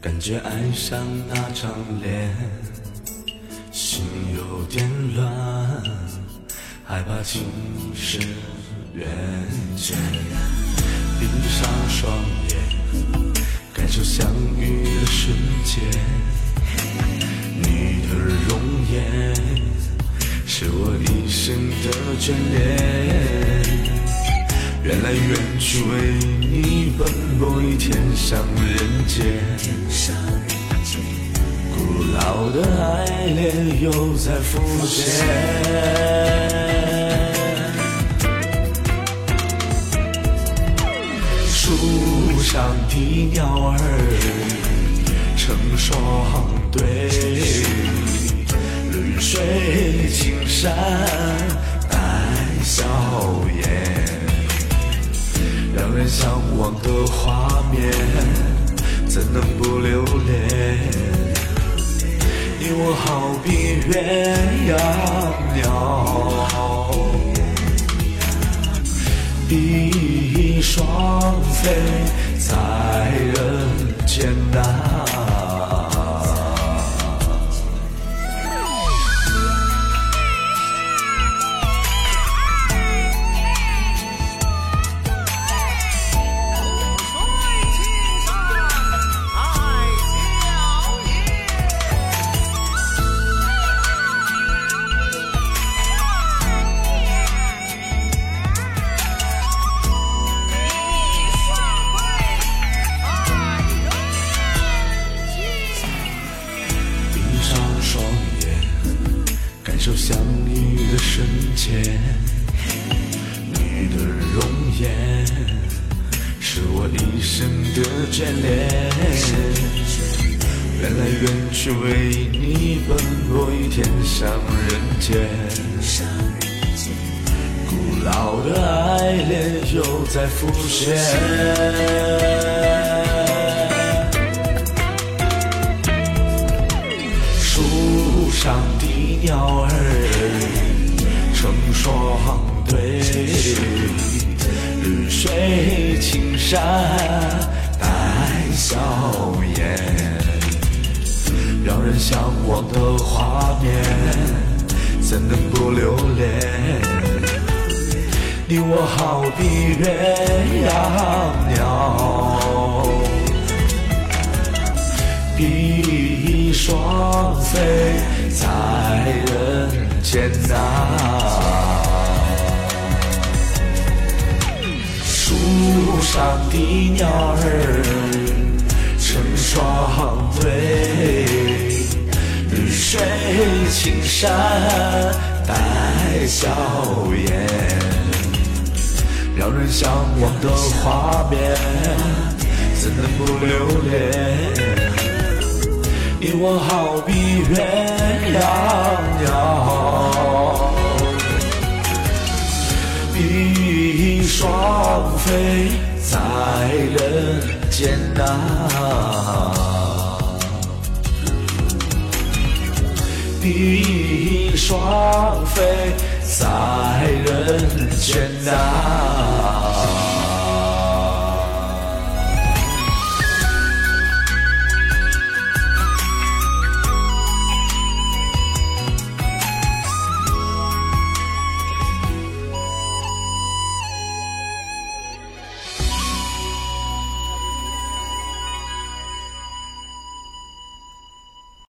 感觉爱上那张脸，心有点乱，害怕情深缘浅。闭上双眼，感受相遇的瞬间。你的容颜是我一生的眷恋。缘来缘去为你奔波于天上人间，古老的爱恋又在浮现。树上的鸟儿成双对，绿水青山向往的画面，怎能不留恋？你我好比鸳鸯鸟。比翼双飞在人上双眼，感受相遇的瞬间。你的容颜是我一生的眷恋。缘来缘去为你奔波于天上人间。古老的爱恋又在浮现。上的鸟儿成双对，绿水青山带笑颜，让人向往的画面，怎能不留恋？你我好比鸳鸯鸟。比翼双飞间呐、树上的鸟儿成双对，绿水青山带笑颜，让人向往的画面，怎能不留恋？你我好比鸳鸯鸟，双飞在人间呐、一双飞在人间呐、